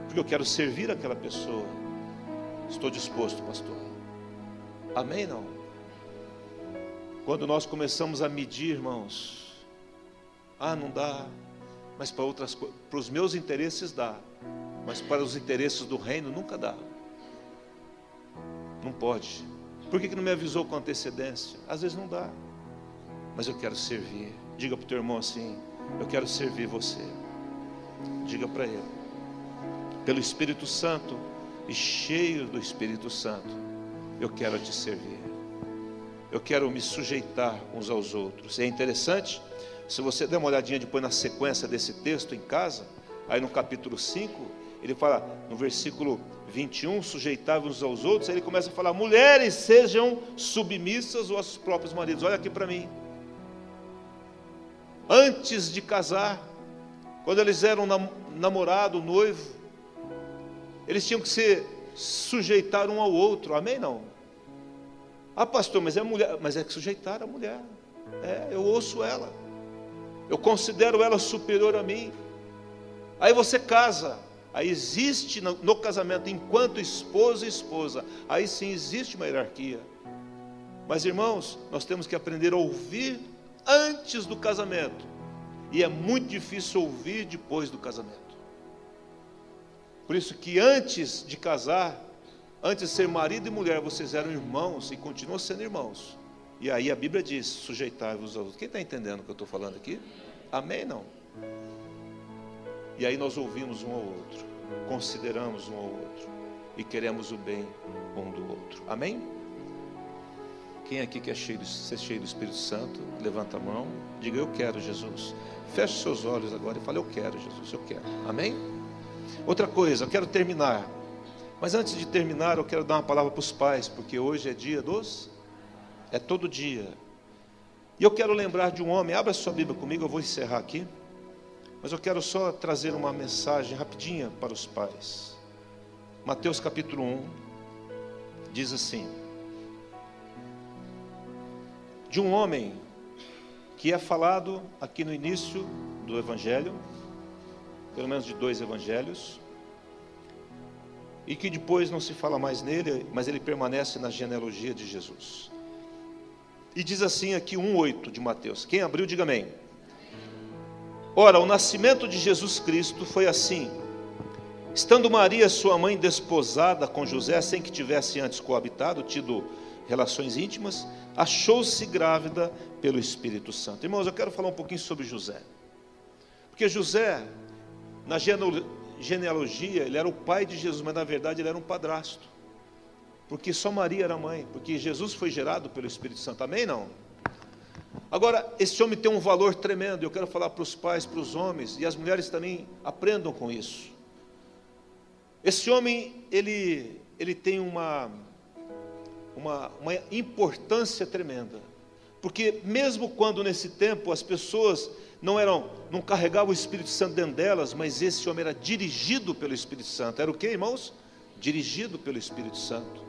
[SPEAKER 1] porque eu quero servir aquela pessoa. Estou disposto, pastor. Amém? Não? Quando nós começamos a medir, irmãos, ah, não dá, mas para outras para os meus interesses dá, mas para os interesses do reino nunca dá. Não pode. Por que, que não me avisou com antecedência? Às vezes não dá, mas eu quero servir. Diga para o teu irmão assim: eu quero servir você. Diga para ele, pelo Espírito Santo e cheio do Espírito Santo, eu quero te servir eu quero me sujeitar uns aos outros. É interessante, se você der uma olhadinha depois na sequência desse texto em casa, aí no capítulo 5, ele fala no versículo 21, sujeitáveis uns aos outros, aí ele começa a falar: mulheres sejam submissas aos próprios maridos. Olha aqui para mim. Antes de casar, quando eles eram namorado, noivo, eles tinham que se sujeitar um ao outro. Amém? Não? Ah, pastor, mas é mulher, mas é que sujeitar a mulher. É, eu ouço ela. Eu considero ela superior a mim. Aí você casa. Aí existe no, casamento, enquanto esposo e esposa, aí sim existe uma hierarquia. Mas irmãos, nós temos que aprender a ouvir antes do casamento. E é muito difícil ouvir depois do casamento. Por isso que antes de casar, Antes de ser marido e mulher, vocês eram irmãos e continuam sendo irmãos. E aí a Bíblia diz: sujeitai-vos aos. Quem está entendendo o que eu estou falando aqui? Amém? Não? E aí nós ouvimos um ao outro, consideramos um ao outro e queremos o bem um do outro. Amém? Quem aqui quer cheio, ser cheio do Espírito Santo, levanta a mão, diga eu quero Jesus. Feche seus olhos agora e fale eu quero Jesus, eu quero. Amém? Outra coisa, eu quero terminar mas antes de terminar, eu quero dar uma palavra para os pais, porque hoje é dia dos. É todo dia. E eu quero lembrar de um homem, abra sua Bíblia comigo, eu vou encerrar aqui. Mas eu quero só trazer uma mensagem rapidinha para os pais. Mateus capítulo 1 diz assim: De um homem que é falado aqui no início do Evangelho, pelo menos de dois evangelhos, e que depois não se fala mais nele, mas ele permanece na genealogia de Jesus. E diz assim aqui 1:8 de Mateus. Quem abriu, diga amém. Ora, o nascimento de Jesus Cristo foi assim: estando Maria, sua mãe, desposada com José, sem que tivesse antes coabitado, tido relações íntimas, achou-se grávida pelo Espírito Santo. Irmãos, eu quero falar um pouquinho sobre José. Porque José, na genealogia, ele era o pai de Jesus, mas na verdade ele era um padrasto. Porque só Maria era mãe, porque Jesus foi gerado pelo Espírito Santo. Amém? Não? Agora, esse homem tem um valor tremendo. Eu quero falar para os pais, para os homens, e as mulheres também aprendam com isso. Esse homem, ele, ele tem uma, uma, uma importância tremenda. Porque mesmo quando nesse tempo as pessoas não eram, não carregavam o Espírito Santo dentro delas, mas esse homem era dirigido pelo Espírito Santo. Era o que, irmãos? Dirigido pelo Espírito Santo.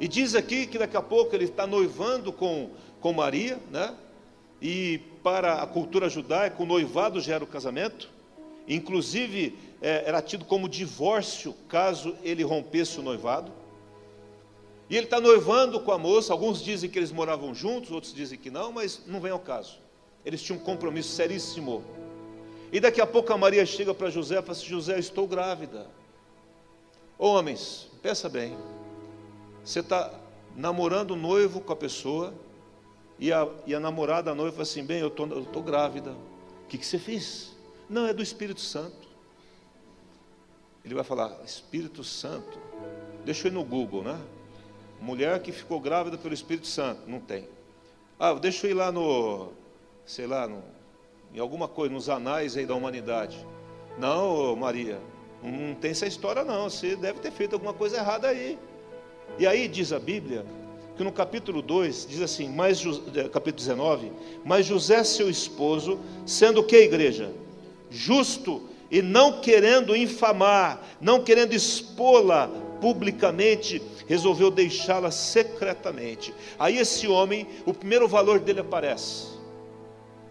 [SPEAKER 1] E diz aqui que daqui a pouco ele está noivando com, com Maria, né? E para a cultura judaica, o noivado gera o casamento. Inclusive, é, era tido como divórcio caso ele rompesse o noivado. E ele está noivando com a moça. Alguns dizem que eles moravam juntos, outros dizem que não, mas não vem ao caso. Eles tinham um compromisso seríssimo. E daqui a pouco a Maria chega para José e fala assim: José, estou grávida. Homens, pensa bem. Você está namorando o noivo com a pessoa, e a, e a namorada, a noiva, assim: Bem, eu tô, estou grávida. O que, que você fez? Não, é do Espírito Santo. Ele vai falar: Espírito Santo. Deixa eu ir no Google, né? Mulher que ficou grávida pelo Espírito Santo. Não tem. Ah, deixa eu ir lá no, sei lá, no, em alguma coisa, nos anais aí da humanidade. Não, Maria, não tem essa história não. Você deve ter feito alguma coisa errada aí. E aí diz a Bíblia que no capítulo 2 diz assim, mais, é, capítulo 19, mas José, seu esposo, sendo que, igreja? Justo e não querendo infamar, não querendo expô-la publicamente, resolveu deixá-la secretamente. Aí esse homem, o primeiro valor dele aparece.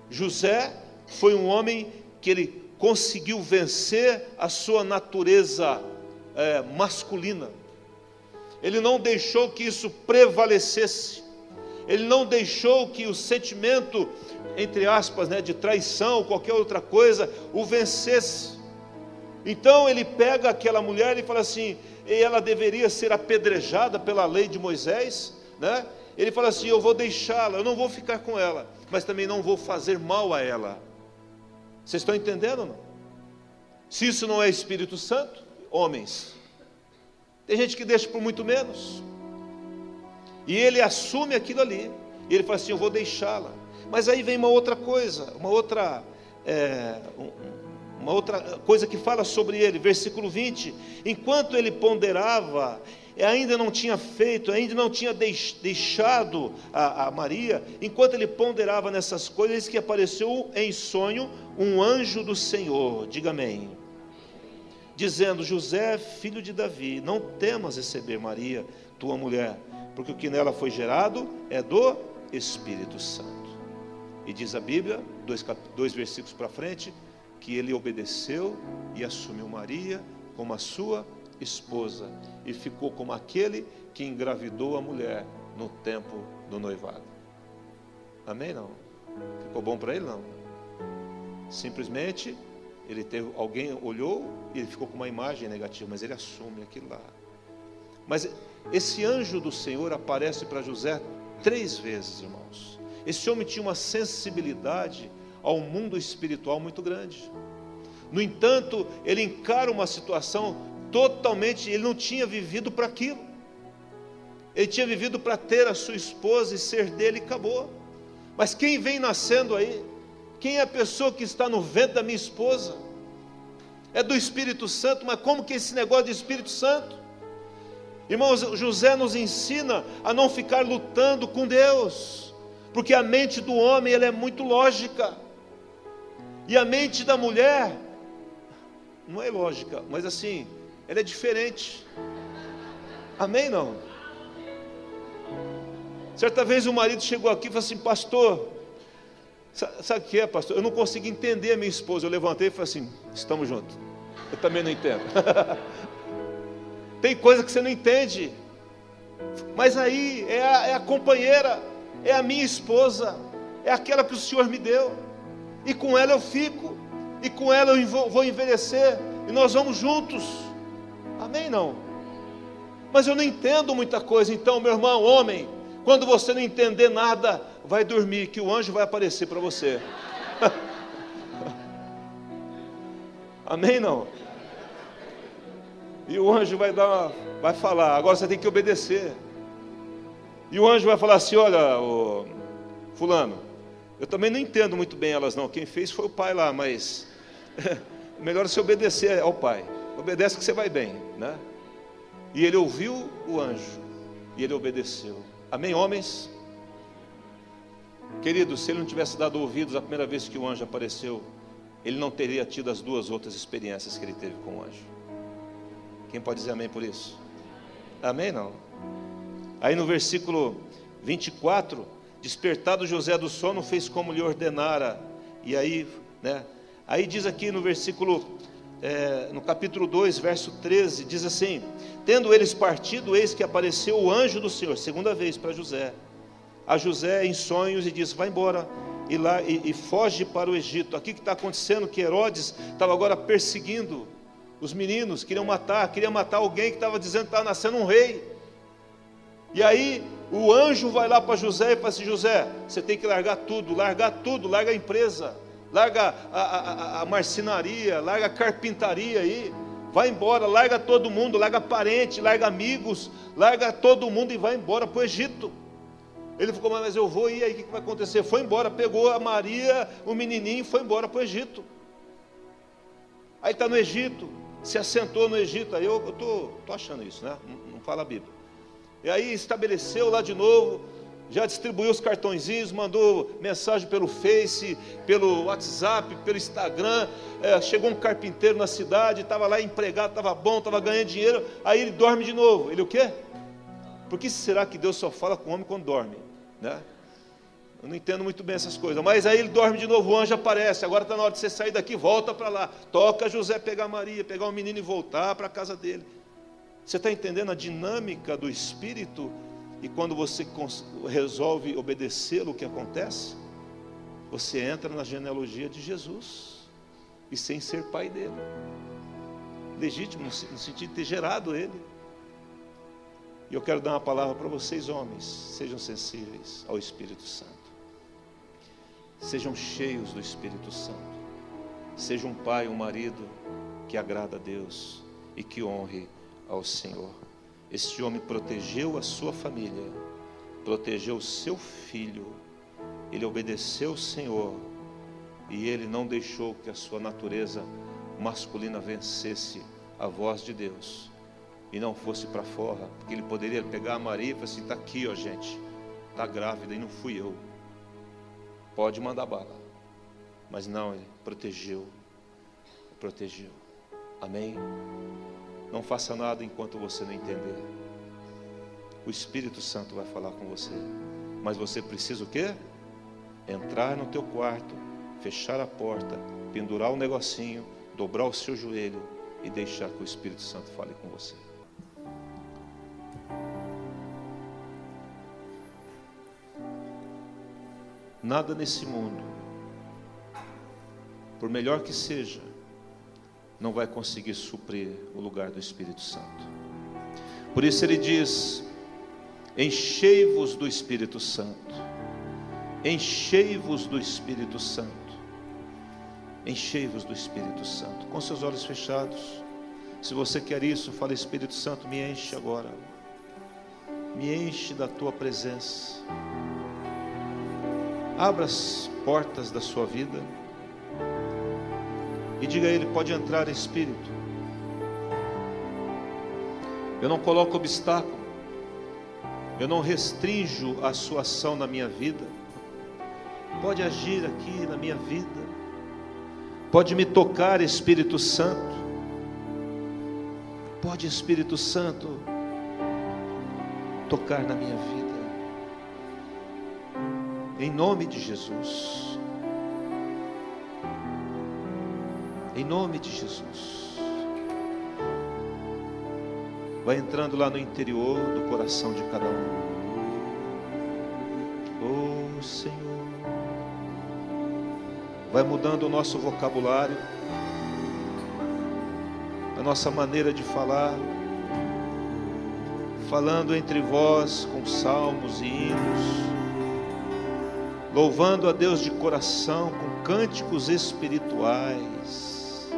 [SPEAKER 1] José foi um homem que ele conseguiu vencer a sua natureza é, masculina ele não deixou que isso prevalecesse, ele não deixou que o sentimento, entre aspas, né, de traição, ou qualquer outra coisa, o vencesse. Então ele pega aquela mulher e fala assim, e ela deveria ser apedrejada pela lei de Moisés, né? Ele fala assim: Eu vou deixá-la, eu não vou ficar com ela, mas também não vou fazer mal a ela. Vocês estão entendendo ou não? Se isso não é Espírito Santo, homens, tem gente que deixa por muito menos. E ele assume aquilo ali. E ele fala assim: Eu vou deixá-la. Mas aí vem uma outra coisa, uma outra, é, uma outra coisa que fala sobre ele, versículo 20: Enquanto ele ponderava, ainda não tinha feito, ainda não tinha deixado a, a Maria, enquanto ele ponderava nessas coisas, que apareceu em sonho um anjo do Senhor. Diga amém dizendo: José, filho de Davi, não temas receber Maria, tua mulher, porque o que nela foi gerado é do Espírito Santo. E diz a Bíblia, dois, dois versículos para frente, que ele obedeceu e assumiu Maria como a sua esposa e ficou como aquele que engravidou a mulher no tempo do noivado. Amém? Não? Ficou bom para ele? Não. Simplesmente ele teve, alguém olhou e ele ficou com uma imagem negativa, mas ele assume aquilo lá. Mas esse anjo do Senhor aparece para José três vezes, irmãos. Esse homem tinha uma sensibilidade ao mundo espiritual muito grande. No entanto, ele encara uma situação totalmente, ele não tinha vivido para aquilo. Ele tinha vivido para ter a sua esposa e ser dele e acabou. Mas quem vem nascendo aí? Quem é a pessoa que está no ventre da minha esposa? É do Espírito Santo, mas como que é esse negócio de Espírito Santo? Irmãos, José nos ensina a não ficar lutando com Deus, porque a mente do homem ela é muito lógica, e a mente da mulher não é lógica, mas assim, ela é diferente. Amém? Não? Certa vez o marido chegou aqui e falou assim: Pastor, Sabe o que é, pastor? Eu não consegui entender a minha esposa. Eu levantei e falei assim: estamos juntos. Eu também não entendo. Tem coisa que você não entende. Mas aí é a, é a companheira, é a minha esposa, é aquela que o Senhor me deu. E com ela eu fico, e com ela eu vou envelhecer, e nós vamos juntos. Amém? Não? Mas eu não entendo muita coisa, então, meu irmão, homem, quando você não entender nada, vai dormir, que o anjo vai aparecer para você. Amém? Não? E o anjo vai dar, vai falar. Agora você tem que obedecer. E o anjo vai falar assim: Olha, fulano, eu também não entendo muito bem elas não. Quem fez foi o pai lá, mas melhor você obedecer ao pai. Obedece que você vai bem, né? E ele ouviu o anjo e ele obedeceu. Amém, homens? Querido, se ele não tivesse dado ouvidos a primeira vez que o anjo apareceu, ele não teria tido as duas outras experiências que ele teve com o anjo. Quem pode dizer amém por isso? Amém não? Aí no versículo 24, despertado José do sono, fez como lhe ordenara. E aí, né? Aí diz aqui no versículo, é, no capítulo 2, verso 13, diz assim: Tendo eles partido, eis que apareceu o anjo do Senhor, segunda vez para José. A José em sonhos e diz: Vai embora e lá e, e foge para o Egito. Aqui que está acontecendo que Herodes estava agora perseguindo os meninos, queriam matar, queria matar alguém que estava dizendo que estava nascendo um rei. E aí o anjo vai lá para José e fala assim: José, você tem que largar tudo, largar tudo, larga a empresa, larga a, a, a marcenaria, larga a carpintaria aí, vai embora, larga todo mundo, larga parente, larga amigos, larga todo mundo e vai embora para o Egito. Ele ficou, mas eu vou, e aí o que vai acontecer? Foi embora, pegou a Maria, o menininho, e foi embora para o Egito. Aí está no Egito, se assentou no Egito, aí eu estou achando isso, né? Não, não fala a Bíblia. E aí estabeleceu lá de novo, já distribuiu os cartõezinhos, mandou mensagem pelo Face, pelo WhatsApp, pelo Instagram. É, chegou um carpinteiro na cidade, estava lá empregado, estava bom, estava ganhando dinheiro. Aí ele dorme de novo. Ele o quê? Por que será que Deus só fala com o homem quando dorme? Né? Eu não entendo muito bem essas coisas. Mas aí ele dorme de novo, o anjo aparece. Agora está na hora de você sair daqui, volta para lá. Toca José pegar Maria, pegar o menino e voltar para a casa dele. Você está entendendo a dinâmica do espírito? E quando você resolve obedecê-lo, o que acontece? Você entra na genealogia de Jesus. E sem ser pai dele. Legítimo, no sentido de ter gerado ele. Eu quero dar uma palavra para vocês, homens. Sejam sensíveis ao Espírito Santo. Sejam cheios do Espírito Santo. Seja um pai, um marido que agrada a Deus e que honre ao Senhor. Este homem protegeu a sua família, protegeu o seu filho, ele obedeceu o Senhor e ele não deixou que a sua natureza masculina vencesse a voz de Deus e não fosse para fora, porque ele poderia pegar a Maria e falar assim: está aqui, ó gente, está grávida e não fui eu. Pode mandar bala, mas não, ele protegeu, protegeu. Amém? Não faça nada enquanto você não entender. O Espírito Santo vai falar com você, mas você precisa o quê? Entrar no teu quarto, fechar a porta, pendurar o um negocinho, dobrar o seu joelho e deixar que o Espírito Santo fale com você. Nada nesse mundo, por melhor que seja, não vai conseguir suprir o lugar do Espírito Santo. Por isso ele diz: enchei-vos do Espírito Santo, enchei-vos do Espírito Santo, enchei-vos do Espírito Santo, com seus olhos fechados. Se você quer isso, fala Espírito Santo, me enche agora, me enche da tua presença. Abra as portas da sua vida e diga a Ele: pode entrar Espírito. Eu não coloco obstáculo, eu não restringo a sua ação na minha vida. Pode agir aqui na minha vida, pode me tocar, Espírito Santo. Pode, Espírito Santo, tocar na minha vida em nome de Jesus. Em nome de Jesus. Vai entrando lá no interior do coração de cada um. Oh Senhor. Vai mudando o nosso vocabulário, a nossa maneira de falar, falando entre vós com salmos e hinos louvando a Deus de coração, com cânticos espirituais.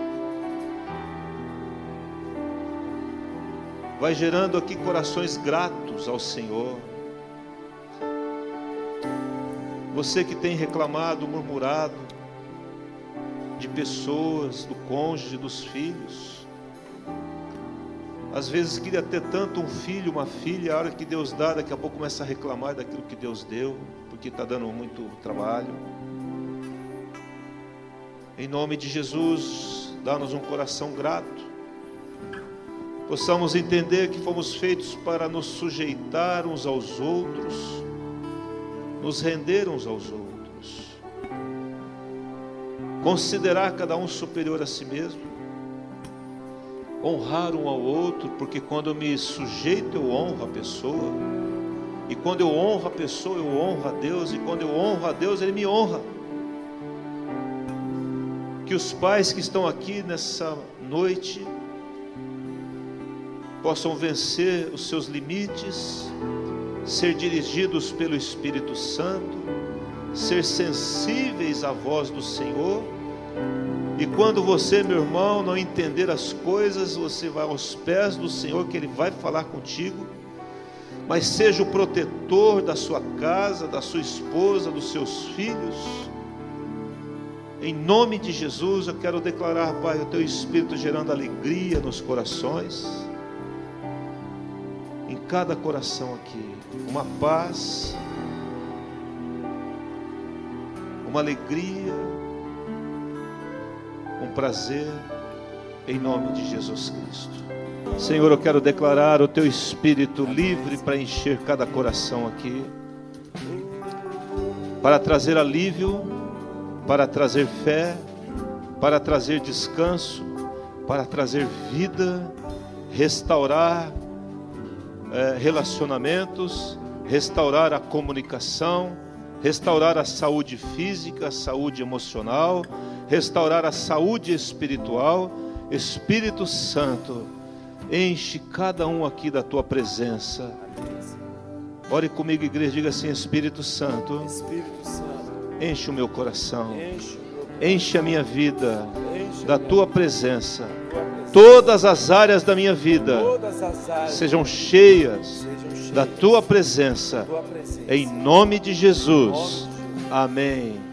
[SPEAKER 1] Vai gerando aqui corações gratos ao Senhor. Você que tem reclamado, murmurado de pessoas, do cônjuge, dos filhos. Às vezes queria ter tanto um filho, uma filha, a hora que Deus dá, daqui a pouco começa a reclamar daquilo que Deus deu porque está dando muito trabalho. Em nome de Jesus, dá-nos um coração grato. possamos entender que fomos feitos para nos sujeitar uns aos outros, nos render uns aos outros, considerar cada um superior a si mesmo, honrar um ao outro, porque quando me sujeito, eu honro a pessoa, e quando eu honro a pessoa, eu honro a Deus, e quando eu honro a Deus, Ele me honra. Que os pais que estão aqui nessa noite, possam vencer os seus limites, ser dirigidos pelo Espírito Santo, ser sensíveis à voz do Senhor. E quando você, meu irmão, não entender as coisas, você vai aos pés do Senhor, que Ele vai falar contigo. Mas seja o protetor da sua casa, da sua esposa, dos seus filhos. Em nome de Jesus, eu quero declarar, Pai, o teu Espírito gerando alegria nos corações cada coração aqui uma paz, uma alegria, um prazer, em nome de Jesus Cristo. Senhor, eu quero declarar o teu espírito livre para encher cada coração aqui, para trazer alívio, para trazer fé, para trazer descanso, para trazer vida, restaurar é, relacionamentos, restaurar a comunicação, restaurar a saúde física, a saúde emocional, restaurar a saúde espiritual. Espírito Santo, enche cada um aqui da tua presença. Ore comigo, igreja, diga assim: Espírito Santo, enche o meu coração, enche a minha vida da tua presença. Todas as áreas da minha vida sejam cheias da tua presença, em nome de Jesus. Amém.